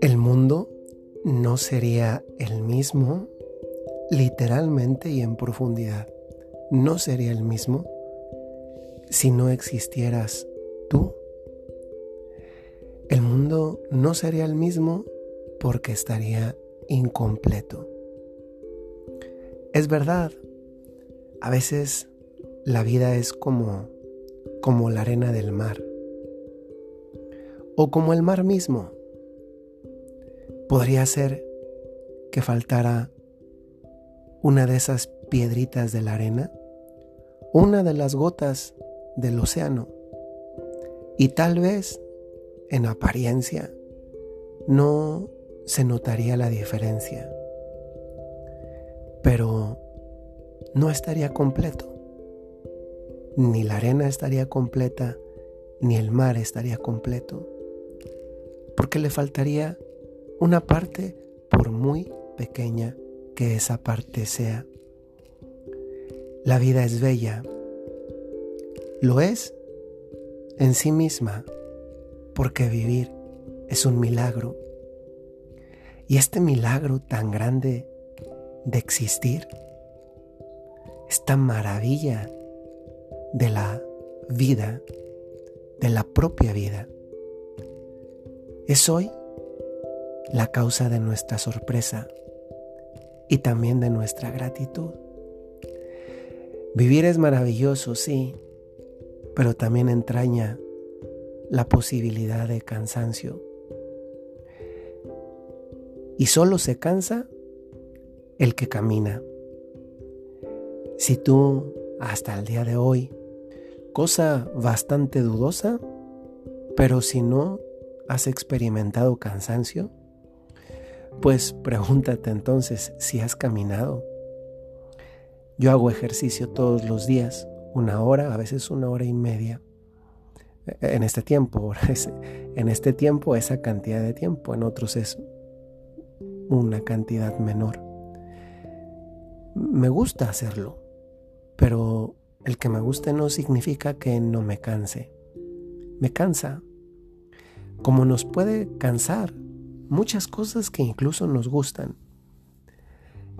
El mundo no sería el mismo literalmente y en profundidad. No sería el mismo si no existieras tú. El mundo no sería el mismo porque estaría incompleto. Es verdad, a veces la vida es como como la arena del mar. O como el mar mismo. Podría ser que faltara una de esas piedritas de la arena, una de las gotas del océano, y tal vez en apariencia no se notaría la diferencia, pero no estaría completo. Ni la arena estaría completa, ni el mar estaría completo, porque le faltaría una parte por muy pequeña que esa parte sea. La vida es bella. Lo es en sí misma porque vivir es un milagro. Y este milagro tan grande de existir, esta maravilla de la vida, de la propia vida, es hoy la causa de nuestra sorpresa y también de nuestra gratitud. Vivir es maravilloso, sí, pero también entraña la posibilidad de cansancio. Y solo se cansa el que camina. Si tú hasta el día de hoy, cosa bastante dudosa, pero si no has experimentado cansancio, pues pregúntate entonces si has caminado. Yo hago ejercicio todos los días, una hora, a veces una hora y media. E-, en este tiempo, en este tiempo esa cantidad de tiempo, en otros es una cantidad menor. Me gusta hacerlo, pero el que me guste no significa que no me canse. Me cansa, como nos puede cansar muchas cosas que incluso nos gustan.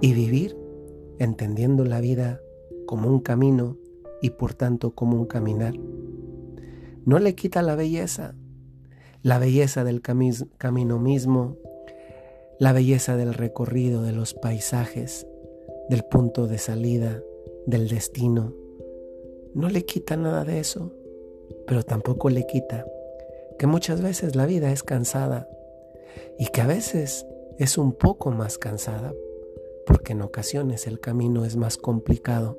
Y vivir entendiendo la vida como un camino y por tanto como un caminar. No le quita la belleza, la belleza del camino mismo, la belleza del recorrido, de los paisajes, del punto de salida, del destino. No le quita nada de eso, pero tampoco le quita que muchas veces la vida es cansada, y que a veces es un poco más cansada porque en ocasiones el camino es más complicado.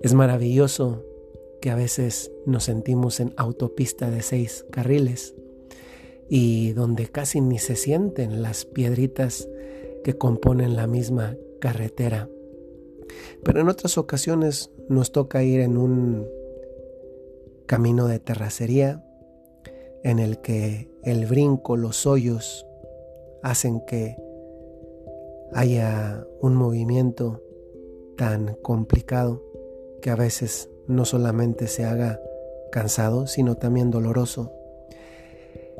Es maravilloso que a veces nos sentimos en autopista de seis carriles y donde casi ni se sienten las piedritas que componen la misma carretera. Pero en otras ocasiones nos toca ir en un camino de terracería en el que el brinco, los hoyos hacen que haya un movimiento tan complicado que a veces no solamente se haga cansado, sino también doloroso.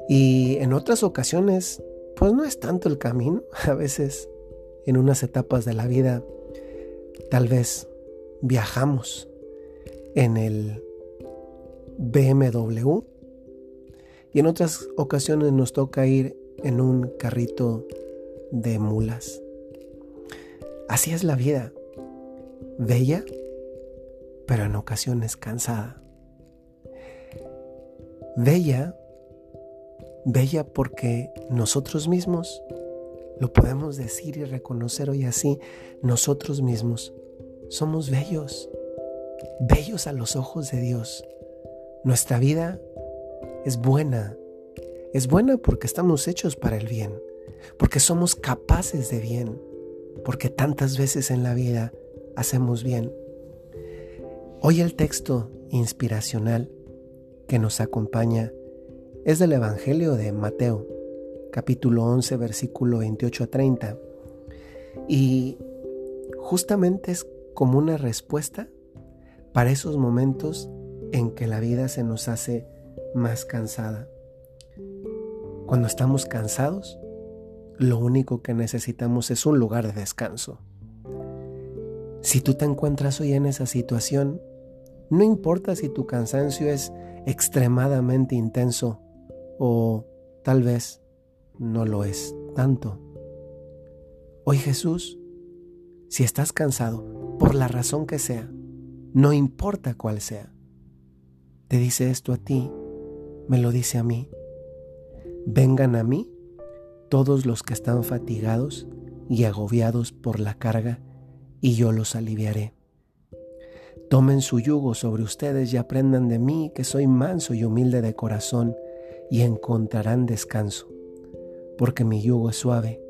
Y en otras ocasiones, pues no es tanto el camino, a veces en unas etapas de la vida, tal vez viajamos en el BMW y en otras ocasiones nos toca ir en un carrito de mulas. Así es la vida, bella, pero en ocasiones cansada. Bella, bella porque nosotros mismos lo podemos decir y reconocer hoy así, nosotros mismos somos bellos, bellos a los ojos de Dios. Nuestra vida es buena. Es buena porque estamos hechos para el bien, porque somos capaces de bien, porque tantas veces en la vida hacemos bien. Hoy el texto inspiracional que nos acompaña es del Evangelio de Mateo, capítulo 11, versículo 28 a 30. Y justamente es como una respuesta para esos momentos en que la vida se nos hace más cansada. Cuando estamos cansados, lo único que necesitamos es un lugar de descanso. Si tú te encuentras hoy en esa situación, no importa si tu cansancio es extremadamente intenso o tal vez no lo es tanto. Hoy Jesús, si estás cansado, por la razón que sea, no importa cuál sea, te dice esto a ti, me lo dice a mí. Vengan a mí todos los que están fatigados y agobiados por la carga, y yo los aliviaré. Tomen su yugo sobre ustedes y aprendan de mí, que soy manso y humilde de corazón, y encontrarán descanso, porque mi yugo es suave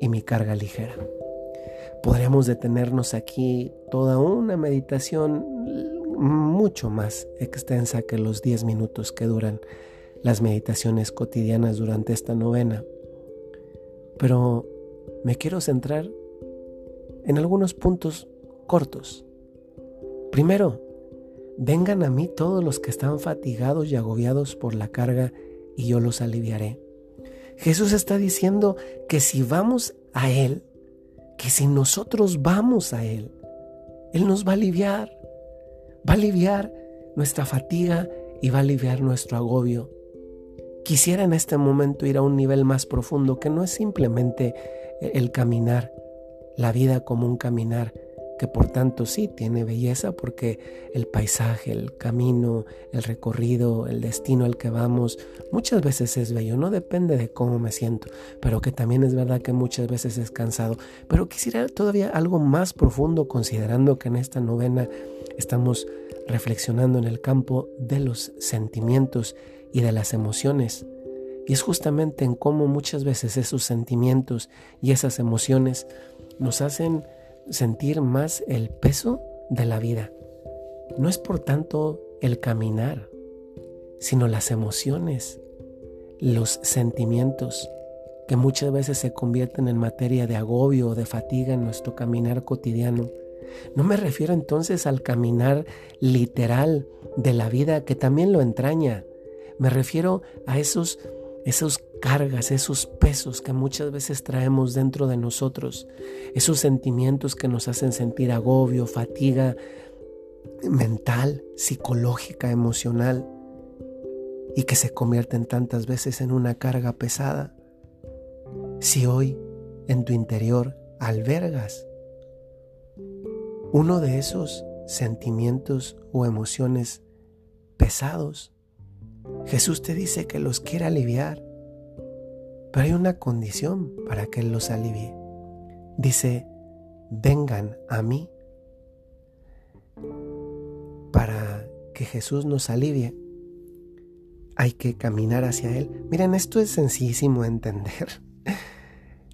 y mi carga ligera. Podríamos detenernos aquí toda una meditación mucho más extensa que los 10 minutos que duran las meditaciones cotidianas durante esta novena. Pero me quiero centrar en algunos puntos cortos. Primero, vengan a mí todos los que están fatigados y agobiados por la carga y yo los aliviaré. Jesús está diciendo que si vamos a Él, que si nosotros vamos a Él, Él nos va a aliviar, va a aliviar nuestra fatiga y va a aliviar nuestro agobio. Quisiera en este momento ir a un nivel más profundo que no es simplemente el caminar, la vida como un caminar, que por tanto sí tiene belleza porque el paisaje, el camino, el recorrido, el destino al que vamos, muchas veces es bello, no depende de cómo me siento, pero que también es verdad que muchas veces es cansado. Pero quisiera todavía algo más profundo considerando que en esta novena estamos reflexionando en el campo de los sentimientos y de las emociones. Y es justamente en cómo muchas veces esos sentimientos y esas emociones nos hacen sentir más el peso de la vida. No es por tanto el caminar, sino las emociones, los sentimientos que muchas veces se convierten en materia de agobio o de fatiga en nuestro caminar cotidiano. No me refiero entonces al caminar literal de la vida que también lo entraña, me refiero a esos, esos cargas, esos pesos que muchas veces traemos dentro de nosotros, esos sentimientos que nos hacen sentir agobio, fatiga mental, psicológica, emocional, y que se convierten tantas veces en una carga pesada. Si hoy en tu interior albergas uno de esos sentimientos o emociones pesados, Jesús te dice que los quiere aliviar, pero hay una condición para que Él los alivie. Dice, vengan a mí. Para que Jesús nos alivie, hay que caminar hacia Él. Miren, esto es sencillísimo de entender.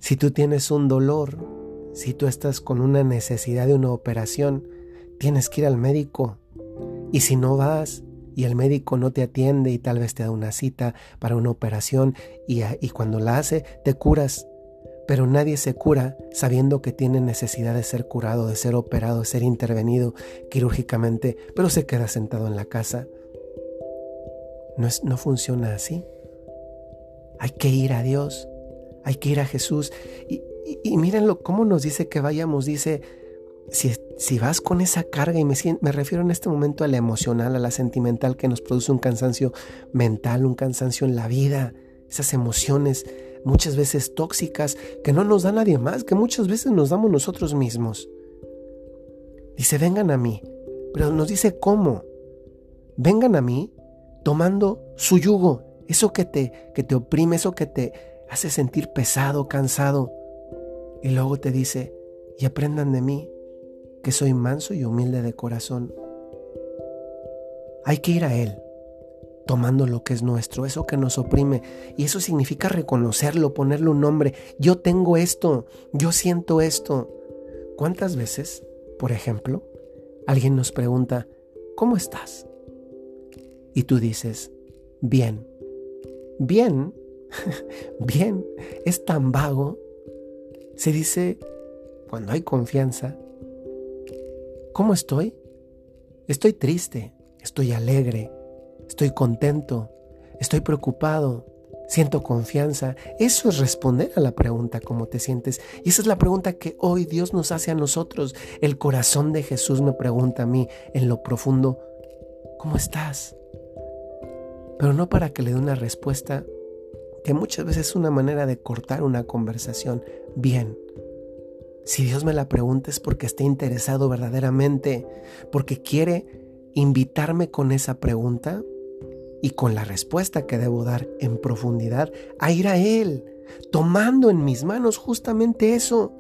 Si tú tienes un dolor, si tú estás con una necesidad de una operación, tienes que ir al médico. Y si no vas, y el médico no te atiende y tal vez te da una cita para una operación y, y cuando la hace te curas. Pero nadie se cura sabiendo que tiene necesidad de ser curado, de ser operado, de ser intervenido quirúrgicamente, pero se queda sentado en la casa. No, es, no funciona así. Hay que ir a Dios, hay que ir a Jesús. Y, y, y mírenlo, cómo nos dice que vayamos. Dice, si, vas con esa carga, y me, refiero en este momento a la emocional, a la sentimental, que nos produce un cansancio mental, un cansancio en la vida, esas emociones muchas veces tóxicas que no nos da nadie más, que muchas veces nos damos nosotros mismos. Dice, vengan a mí, pero nos dice cómo. Vengan a mí tomando su yugo, eso que te, que te oprime, eso que te hace sentir pesado, cansado. Y luego te dice, y aprendan de mí, que soy manso y humilde de corazón. Hay que ir a Él, tomando lo que es nuestro, eso que nos oprime. Y eso significa reconocerlo, ponerle un nombre. Yo tengo esto, yo siento esto. ¿Cuántas veces, por ejemplo, alguien nos pregunta, ¿cómo estás? Y tú dices, bien. Bien, bien, es tan vago. Se dice, cuando hay confianza, ¿Cómo estoy? Estoy triste, estoy alegre, estoy contento, estoy preocupado, siento confianza. Eso es responder a la pregunta cómo te sientes. Y esa es la pregunta que hoy Dios nos hace a nosotros. El corazón de Jesús me pregunta a mí en lo profundo, ¿cómo estás? Pero no para que le dé una respuesta que muchas veces es una manera de cortar una conversación. Bien, si Dios me la pregunta es porque está interesado verdaderamente, porque quiere invitarme con esa pregunta y con la respuesta que debo dar en profundidad a ir a Él, tomando en mis manos justamente eso.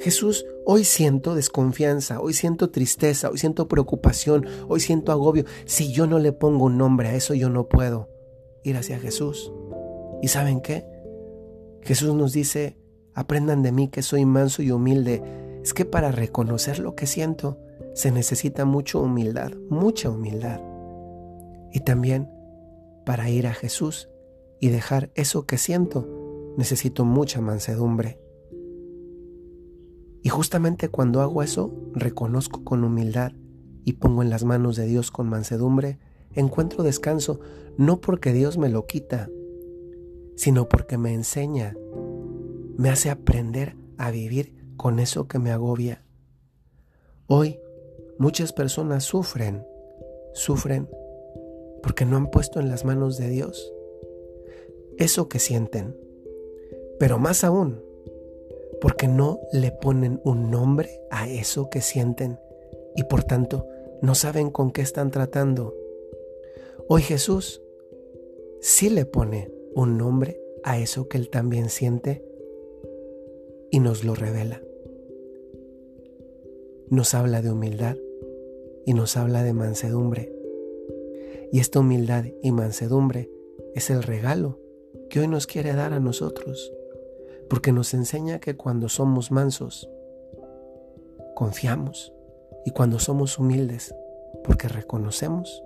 Jesús, hoy siento desconfianza, hoy siento tristeza, hoy siento preocupación, hoy siento agobio. Si yo no le pongo un nombre a eso, yo no puedo ir hacia Jesús. ¿Y saben qué? Jesús nos dice, aprendan de mí que soy manso y humilde. Es que para reconocer lo que siento se necesita mucha humildad, mucha humildad. Y también para ir a Jesús y dejar eso que siento, necesito mucha mansedumbre. Y justamente cuando hago eso, reconozco con humildad y pongo en las manos de Dios con mansedumbre, encuentro descanso, no porque Dios me lo quita, sino porque me enseña, me hace aprender a vivir con eso que me agobia. Hoy muchas personas sufren, sufren porque no han puesto en las manos de Dios eso que sienten. Pero más aún, porque no le ponen un nombre a eso que sienten y por tanto no saben con qué están tratando. Hoy Jesús sí le pone un nombre a eso que él también siente y nos lo revela. Nos habla de humildad y nos habla de mansedumbre. Y esta humildad y mansedumbre es el regalo que hoy nos quiere dar a nosotros, porque nos enseña que cuando somos mansos, confiamos, y cuando somos humildes, porque reconocemos,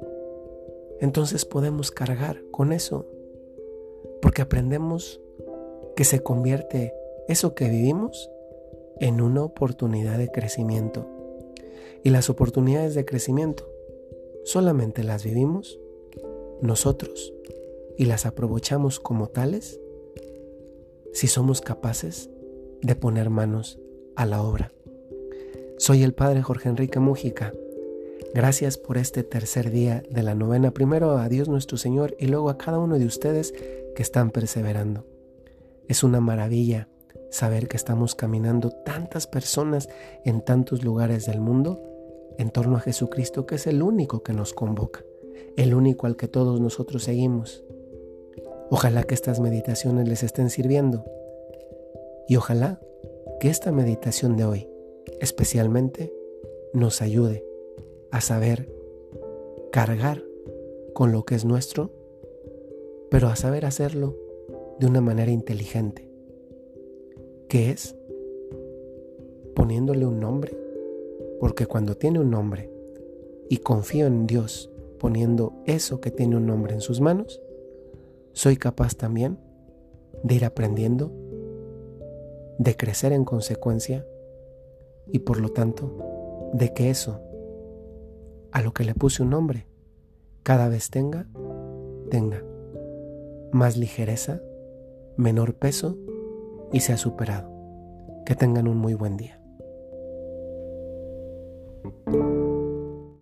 entonces podemos cargar con eso, porque aprendemos que se convierte eso que vivimos en una oportunidad de crecimiento. Y las oportunidades de crecimiento solamente las vivimos nosotros y las aprovechamos como tales si somos capaces de poner manos a la obra. Soy el Padre Jorge Enrique Mújica. Gracias por este tercer día de la novena. Primero a Dios nuestro Señor y luego a cada uno de ustedes que están perseverando. Es una maravilla saber que estamos caminando tantas personas en tantos lugares del mundo en torno a Jesucristo, que es el único que nos convoca, el único al que todos nosotros seguimos. Ojalá que estas meditaciones les estén sirviendo y ojalá que esta meditación de hoy especialmente nos ayude a saber cargar con lo que es nuestro, pero a saber hacerlo de una manera inteligente, que es poniéndole un nombre. Porque cuando tiene un nombre y confío en Dios poniendo eso que tiene un nombre en sus manos, soy capaz también de ir aprendiendo, de crecer en consecuencia y por lo tanto de que eso a lo que le puse un nombre cada vez tenga, tenga más ligereza, menor peso y sea superado. Que tengan un muy buen día.